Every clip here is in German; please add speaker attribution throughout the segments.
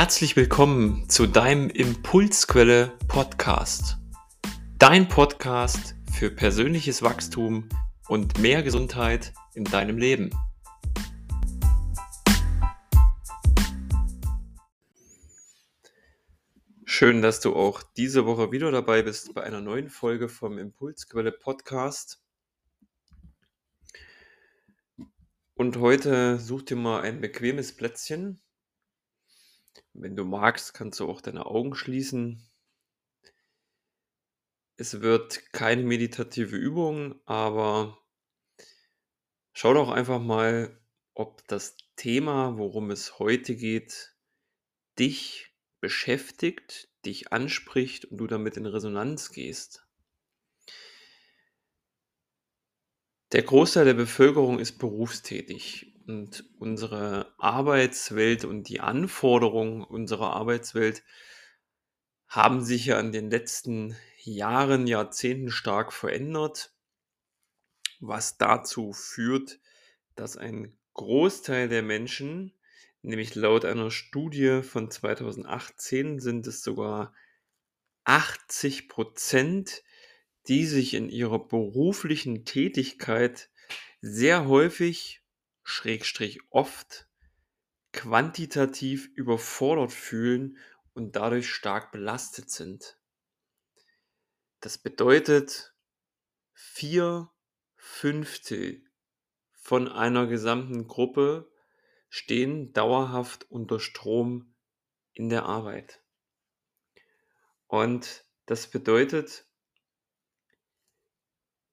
Speaker 1: Herzlich willkommen zu deinem Impulsquelle Podcast. Dein Podcast für persönliches Wachstum und mehr Gesundheit in deinem Leben. Schön, dass du auch diese Woche wieder dabei bist bei einer neuen Folge vom Impulsquelle Podcast. Und heute such dir mal ein bequemes Plätzchen, wenn du magst, kannst du auch deine Augen schließen. Es wird keine meditative Übung, aber schau doch einfach mal, ob das Thema, worum es heute geht, dich beschäftigt, dich anspricht und du damit in Resonanz gehst. Der Großteil der Bevölkerung ist berufstätig und unsere Arbeitswelt und die Anforderungen unserer Arbeitswelt haben sich ja in den letzten Jahren, Jahrzehnten stark verändert, was dazu führt, dass ein Großteil der Menschen, nämlich laut einer Studie von 2018 sind es sogar 80 Prozent, die sich in ihrer beruflichen Tätigkeit sehr häufig, schrägstrich oft, quantitativ überfordert fühlen und dadurch stark belastet sind. Das bedeutet, vier Fünftel von einer gesamten Gruppe stehen dauerhaft unter Strom in der Arbeit. Und das bedeutet,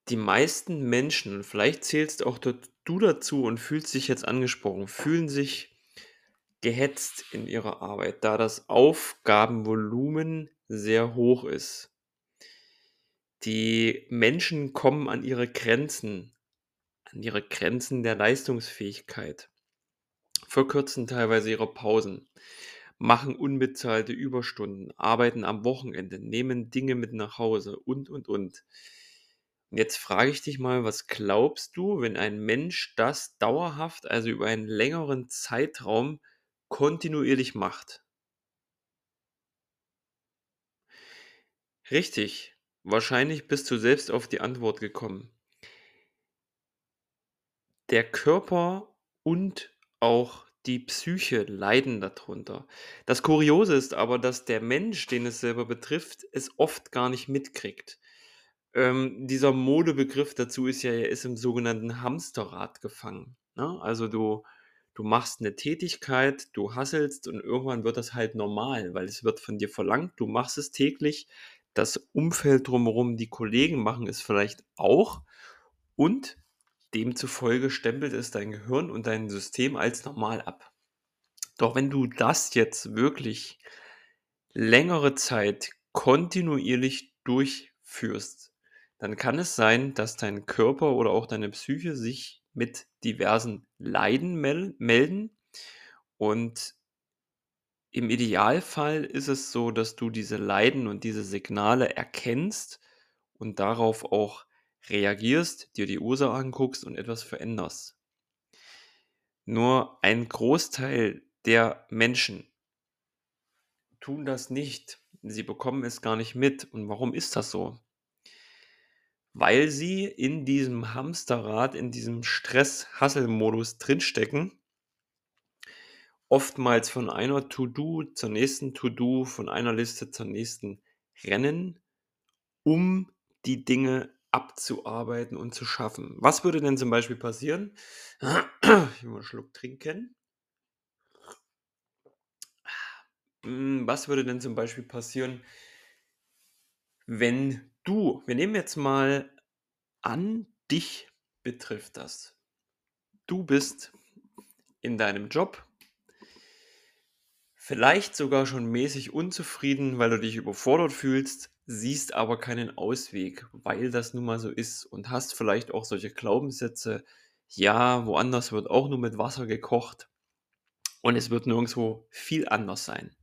Speaker 1: die meisten Menschen, vielleicht zählst auch du dazu und fühlst dich jetzt angesprochen, fühlen sich gehetzt in ihrer Arbeit, da das Aufgabenvolumen sehr hoch ist. Die Menschen kommen an ihre Grenzen, an ihre Grenzen der Leistungsfähigkeit, verkürzen teilweise ihre Pausen, machen unbezahlte Überstunden, arbeiten am Wochenende, nehmen Dinge mit nach Hause und, und, und. Jetzt frage ich dich mal, was glaubst du, wenn ein Mensch das dauerhaft, also über einen längeren Zeitraum kontinuierlich macht? Richtig, wahrscheinlich bist du selbst auf die Antwort gekommen. Der Körper und auch die Psyche leiden darunter. Das Kuriose ist aber, dass der Mensch, den es selber betrifft, es oft gar nicht mitkriegt. Ähm, dieser Modebegriff dazu ist ja, er ist im sogenannten Hamsterrad gefangen. Ne? Also du, du machst eine Tätigkeit, du hasselst und irgendwann wird das halt normal, weil es wird von dir verlangt, du machst es täglich, das Umfeld drumherum, die Kollegen machen es vielleicht auch und demzufolge stempelt es dein Gehirn und dein System als normal ab. Doch wenn du das jetzt wirklich längere Zeit kontinuierlich durchführst, dann kann es sein, dass dein Körper oder auch deine Psyche sich mit diversen Leiden mel melden. Und im Idealfall ist es so, dass du diese Leiden und diese Signale erkennst und darauf auch reagierst, dir die Ursache anguckst und etwas veränderst. Nur ein Großteil der Menschen tun das nicht. Sie bekommen es gar nicht mit. Und warum ist das so? Weil sie in diesem Hamsterrad, in diesem Stress-Hassel-Modus drinstecken. Oftmals von einer To-Do zur nächsten To-Do, von einer Liste zur nächsten rennen, um die Dinge abzuarbeiten und zu schaffen. Was würde denn zum Beispiel passieren? Ich will mal einen Schluck trinken. Hm, was würde denn zum Beispiel passieren, wenn du, wir nehmen jetzt mal an, dich betrifft das. Du bist in deinem Job vielleicht sogar schon mäßig unzufrieden, weil du dich überfordert fühlst, siehst aber keinen Ausweg, weil das nun mal so ist und hast vielleicht auch solche Glaubenssätze, ja, woanders wird auch nur mit Wasser gekocht und es wird nirgendwo viel anders sein.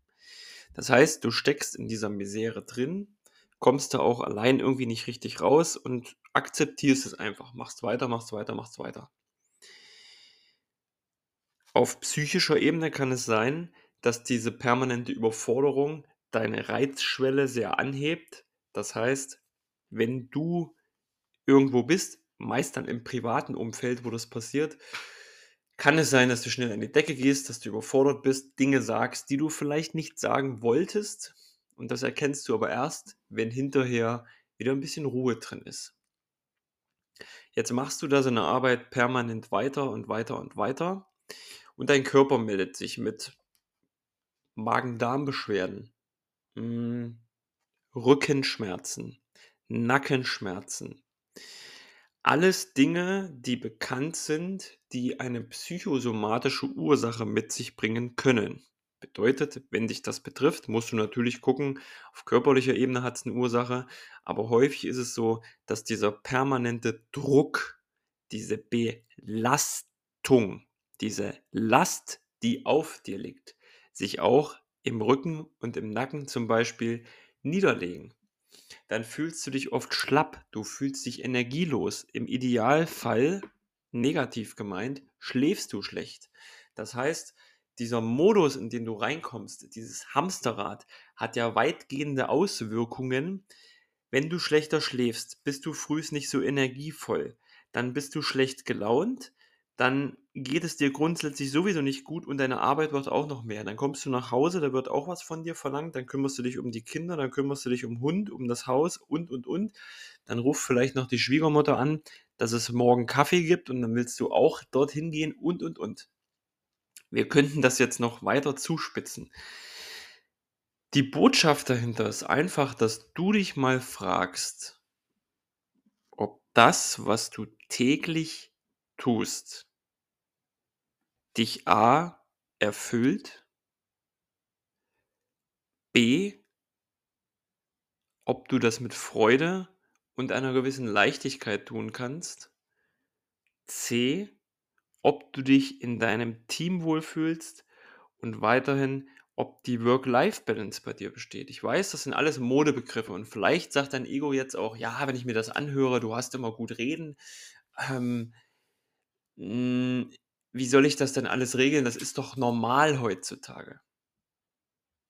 Speaker 1: Das heißt, du steckst in dieser Misere drin kommst du auch allein irgendwie nicht richtig raus und akzeptierst es einfach. Machst weiter, machst weiter, machst weiter. Auf psychischer Ebene kann es sein, dass diese permanente Überforderung deine Reizschwelle sehr anhebt. Das heißt, wenn du irgendwo bist, meist dann im privaten Umfeld, wo das passiert, kann es sein, dass du schnell an die Decke gehst, dass du überfordert bist, Dinge sagst, die du vielleicht nicht sagen wolltest. Und das erkennst du aber erst, wenn hinterher wieder ein bisschen Ruhe drin ist. Jetzt machst du da so eine Arbeit permanent weiter und weiter und weiter und dein Körper meldet sich mit Magen-Darm-Beschwerden, hm, Rückenschmerzen, Nackenschmerzen. Alles Dinge, die bekannt sind, die eine psychosomatische Ursache mit sich bringen können. Bedeutet, wenn dich das betrifft, musst du natürlich gucken, auf körperlicher Ebene hat es eine Ursache, aber häufig ist es so, dass dieser permanente Druck, diese Belastung, diese Last, die auf dir liegt, sich auch im Rücken und im Nacken zum Beispiel niederlegen. Dann fühlst du dich oft schlapp, du fühlst dich energielos. Im Idealfall, negativ gemeint, schläfst du schlecht. Das heißt, dieser Modus, in den du reinkommst, dieses Hamsterrad, hat ja weitgehende Auswirkungen. Wenn du schlechter schläfst, bist du frühs nicht so energievoll, dann bist du schlecht gelaunt, dann geht es dir grundsätzlich sowieso nicht gut und deine Arbeit wird auch noch mehr. Dann kommst du nach Hause, da wird auch was von dir verlangt, dann kümmerst du dich um die Kinder, dann kümmerst du dich um Hund, um das Haus und, und, und. Dann ruft vielleicht noch die Schwiegermutter an, dass es morgen Kaffee gibt und dann willst du auch dorthin gehen und, und, und. Wir könnten das jetzt noch weiter zuspitzen. Die Botschaft dahinter ist einfach, dass du dich mal fragst, ob das, was du täglich tust, dich A erfüllt, B, ob du das mit Freude und einer gewissen Leichtigkeit tun kannst, C, ob du dich in deinem Team wohlfühlst und weiterhin, ob die Work-Life-Balance bei dir besteht. Ich weiß, das sind alles Modebegriffe und vielleicht sagt dein Ego jetzt auch, ja, wenn ich mir das anhöre, du hast immer gut reden. Ähm, hm, wie soll ich das denn alles regeln? Das ist doch normal heutzutage.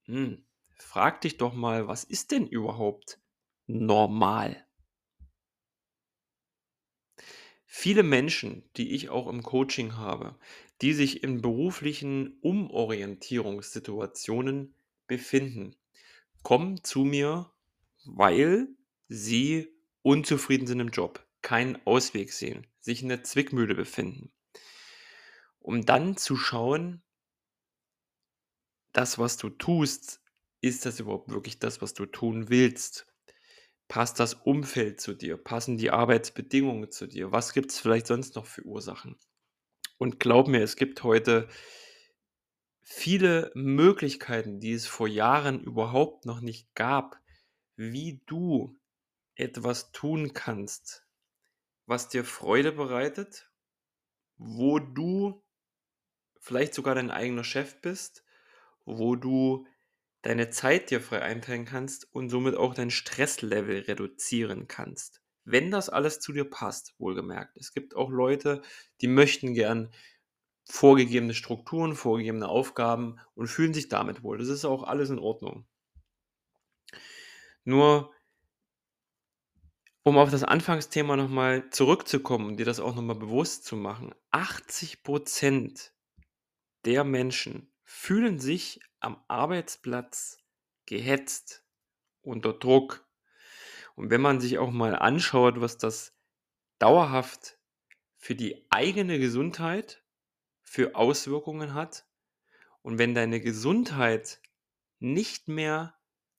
Speaker 1: Hm, frag dich doch mal, was ist denn überhaupt normal? Viele Menschen, die ich auch im Coaching habe, die sich in beruflichen Umorientierungssituationen befinden, kommen zu mir, weil sie unzufrieden sind im Job, keinen Ausweg sehen, sich in der Zwickmühle befinden. Um dann zu schauen, das, was du tust, ist das überhaupt wirklich das, was du tun willst? Passt das Umfeld zu dir? Passen die Arbeitsbedingungen zu dir? Was gibt es vielleicht sonst noch für Ursachen? Und glaub mir, es gibt heute viele Möglichkeiten, die es vor Jahren überhaupt noch nicht gab, wie du etwas tun kannst, was dir Freude bereitet, wo du vielleicht sogar dein eigener Chef bist, wo du deine Zeit dir frei einteilen kannst und somit auch dein Stresslevel reduzieren kannst. Wenn das alles zu dir passt, wohlgemerkt. Es gibt auch Leute, die möchten gern vorgegebene Strukturen, vorgegebene Aufgaben und fühlen sich damit wohl. Das ist auch alles in Ordnung. Nur, um auf das Anfangsthema nochmal zurückzukommen und dir das auch nochmal bewusst zu machen, 80% der Menschen fühlen sich am Arbeitsplatz gehetzt, unter Druck. Und wenn man sich auch mal anschaut, was das dauerhaft für die eigene Gesundheit für Auswirkungen hat und wenn deine Gesundheit nicht mehr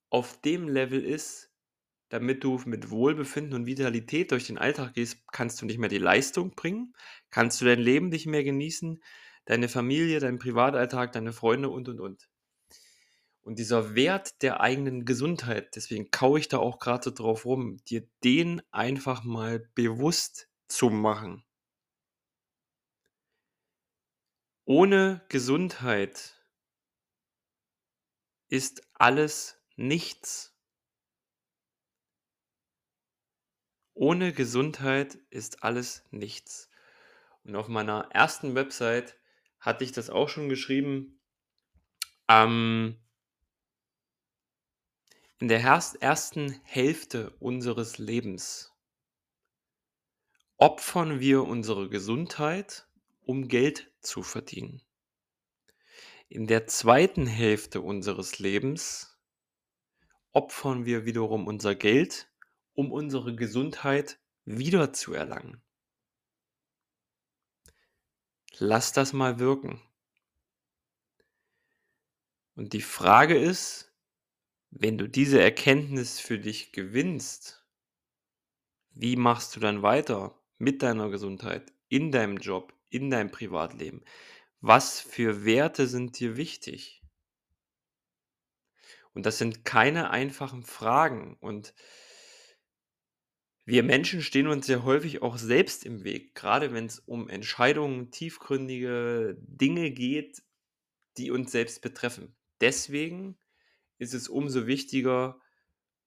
Speaker 1: auf dem Level ist, damit du mit Wohlbefinden und Vitalität durch den Alltag gehst, kannst du nicht mehr die Leistung bringen, kannst du dein Leben nicht mehr genießen, deine Familie, deinen Privatalltag, deine Freunde und, und, und. Und dieser Wert der eigenen Gesundheit, deswegen kaue ich da auch gerade so drauf rum, dir den einfach mal bewusst zu machen. Ohne Gesundheit ist alles nichts. Ohne Gesundheit ist alles nichts. Und auf meiner ersten Website hatte ich das auch schon geschrieben. Ähm in der ersten Hälfte unseres Lebens opfern wir unsere Gesundheit, um Geld zu verdienen. In der zweiten Hälfte unseres Lebens opfern wir wiederum unser Geld, um unsere Gesundheit wiederzuerlangen. Lass das mal wirken. Und die Frage ist, wenn du diese Erkenntnis für dich gewinnst, wie machst du dann weiter mit deiner Gesundheit, in deinem Job, in deinem Privatleben? Was für Werte sind dir wichtig? Und das sind keine einfachen Fragen und wir Menschen stehen uns sehr häufig auch selbst im Weg, grade wenn's um Entscheidungen, tiefgründige Dinge geht, die uns selbst betreffen. Deswegen ist es umso wichtiger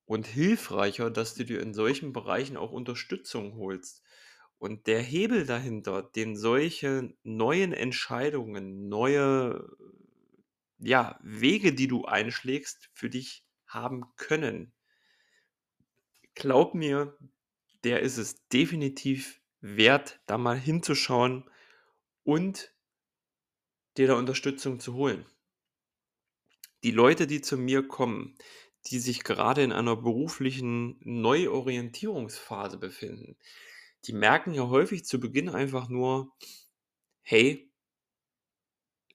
Speaker 1: und hilfreicher, dass du dir in solchen Bereichen auch Unterstützung holst. Und der Hebel dahinter, den solche neuen Entscheidungen, neue, ja, Wege, die du einschlägst, für dich haben können glaub mir, der ist es definitiv wert, da mal hinzuschauen und dir da Unterstützung zu holen. Die Leute, die zu mir kommen, die sich gerade in einer beruflichen Neuorientierungsphase befinden, die merken ja häufig zu Beginn einfach nur: „Hey“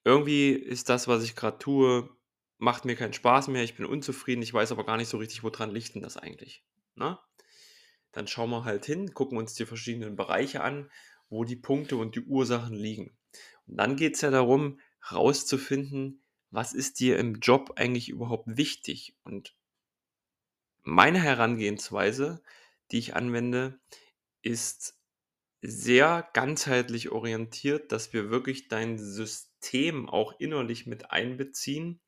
Speaker 1: „irgendwie ist das, was ich grad tue macht mir keinen Spaß mehr. Ich bin unzufrieden. Ich weiß aber gar nicht so richtig, wo dran liegt 'n das eigentlich?“ Ne? Dann schauen wir halt hin, gucken uns die verschiedenen Bereiche an, wo die Punkte und die Ursachen liegen. Und dann geht's ja darum, rauszufinden, was ist dir im Job eigentlich überhaupt wichtig? Und meine Herangehensweise, die ich anwende, ist sehr ganzheitlich orientiert, dass wir wirklich dein System auch innerlich mit einbeziehen,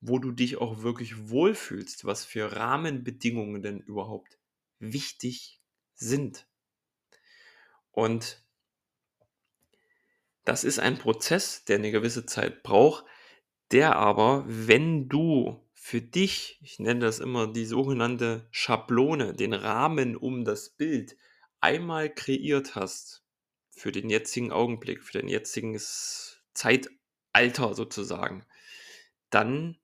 Speaker 1: wo du dich auch wirklich wohlfühlst, was für Rahmenbedingungen denn überhaupt wichtig sind. Und das ist ein Prozess, der 'ne gewisse Zeit braucht, der aber, wenn du für dich ich nenne das immer die sogenannte Schablone, den Rahmen um das Bild einmal kreiert hast für den jetzigen Augenblick, für dein jetziges Zeitalter sozusagen, dann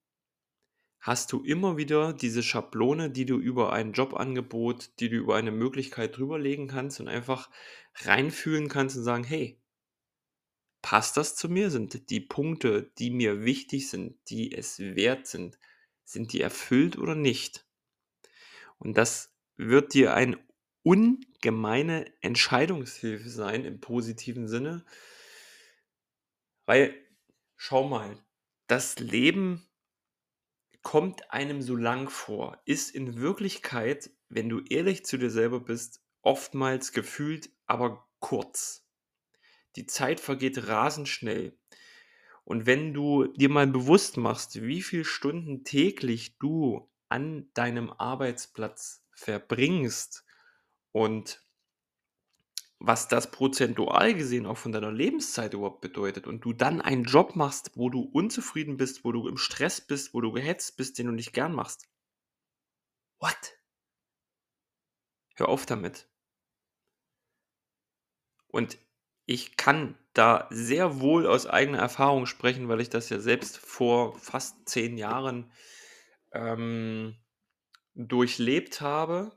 Speaker 1: hast du immer wieder diese Schablone, die du über ein Jobangebot, die du über eine Möglichkeit drüberlegen kannst und einfach reinfühlen kannst und sagen: „Hey“ „passt das zu mir? Sind die Punkte, die mir wichtig sind, die es wert sind sind die erfüllt oder nicht?“ Und das wird dir ein ungemeine Entscheidungshilfe sein im positiven Sinne weil schau mal, das Leben kommt einem so lang vor, ist in Wirklichkeit, wenn du ehrlich zu dir selber bist, oftmals gefühlt aber kurz. Die Zeit vergeht rasend schnell. Und wenn du dir mal bewusst machst, wie viel Stunden täglich du an deinem Arbeitsplatz verbringst und was das prozentual gesehen auch von deiner Lebenszeit überhaupt bedeutet und du dann einen Job machst, wo du unzufrieden bist, wo du im Stress bist, wo du gehetzt bist, den du nicht gern machst. What? Hör auf damit. Und ich kann da sehr wohl aus eigener Erfahrung sprechen, weil ich das ja selbst vor fast 10 Jahren, ähm, durchlebt habe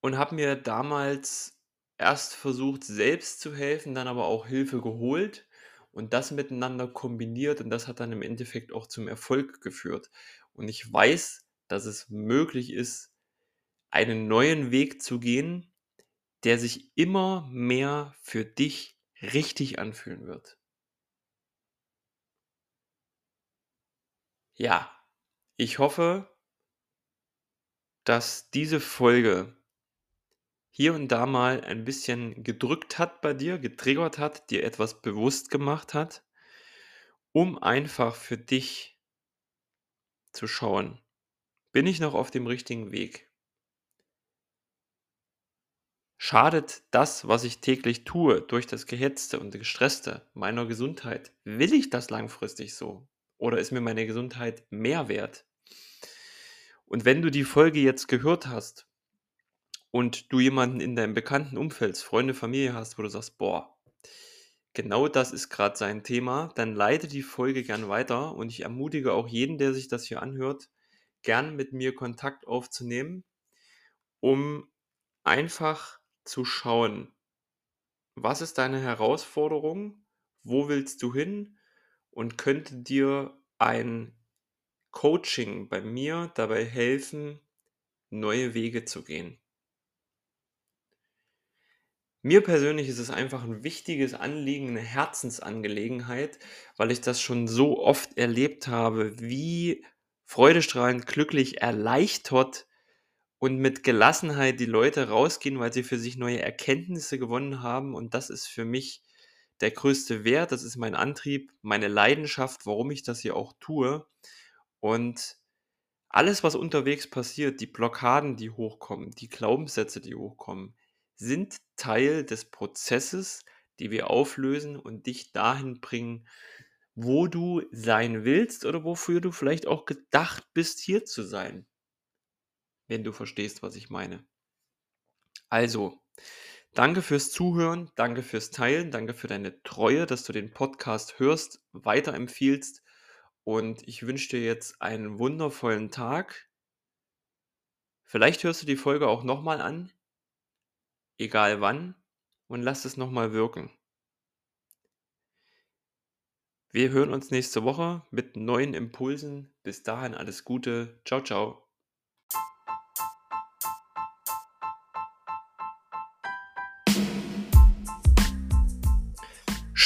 Speaker 1: und habe mir damals erst versucht, selbst zu helfen, dann aber auch Hilfe geholt und das miteinander kombiniert und das hat dann im Endeffekt auch zum Erfolg geführt. Und ich weiß, dass es möglich ist, einen neuen Weg zu gehen, der sich immer mehr für dich richtig anfühlen wird. Ja, ich hoffe dass diese Folge hier und da mal ein bisschen gedrückt hat bei dir, getriggert hat, dir etwas bewusst gemacht hat, um einfach für dich zu schauen: „Bin ich noch auf dem richtigen Weg?“ Schadet das, was ich täglich tue, durch das Gehetzte und Gestresste meiner Gesundheit? Will ich das langfristig so? Oder ist mir meine Gesundheit mehr wert? Und wenn du die Folge jetzt gehört hast und du jemanden in deinem bekannten Umfeld, Freunde, Familie hast, wo du sagst, boah, genau das ist gerade sein Thema, dann leite die Folge gern weiter und ich ermutige auch jeden, der sich das hier anhört, gern mit mir Kontakt aufzunehmen, um einfach zu schauen, was ist deine Herausforderung, wo willst du hin? Und könnte dir ein Coaching bei mir dabei helfen, neue Wege zu gehen. Mir persönlich ist es einfach ein wichtiges Anliegen, eine Herzensangelegenheit, weil ich das schon so oft erlebt habe, wie freudestrahlend, glücklich, erleichtert und mit Gelassenheit die Leute rausgehen, weil sie für sich neue Erkenntnisse gewonnen haben. Und das ist für mich der größte Wert, das ist mein Antrieb, meine Leidenschaft, warum ich das hier auch tue. Und alles, was unterwegs passiert, die Blockaden, die hochkommen, die Glaubenssätze, die hochkommen, sind Teil des Prozesses, die wir auflösen und dich dahin bringen, wo du sein willst oder wofür du vielleicht auch gedacht bist, hier zu sein. Wenn du verstehst, was ich meine. Also, danke fürs Zuhören, danke fürs Teilen, danke für deine Treue, dass du den Podcast hörst, weiterempfiehlst und ich wünsche dir jetzt einen wundervollen Tag. Vielleicht hörst du die Folge auch nochmal an egal wann, und lasst es nochmal wirken. Wir hören uns nächste Woche mit neuen Impulsen. Bis dahin alles Gute. Ciao, ciao.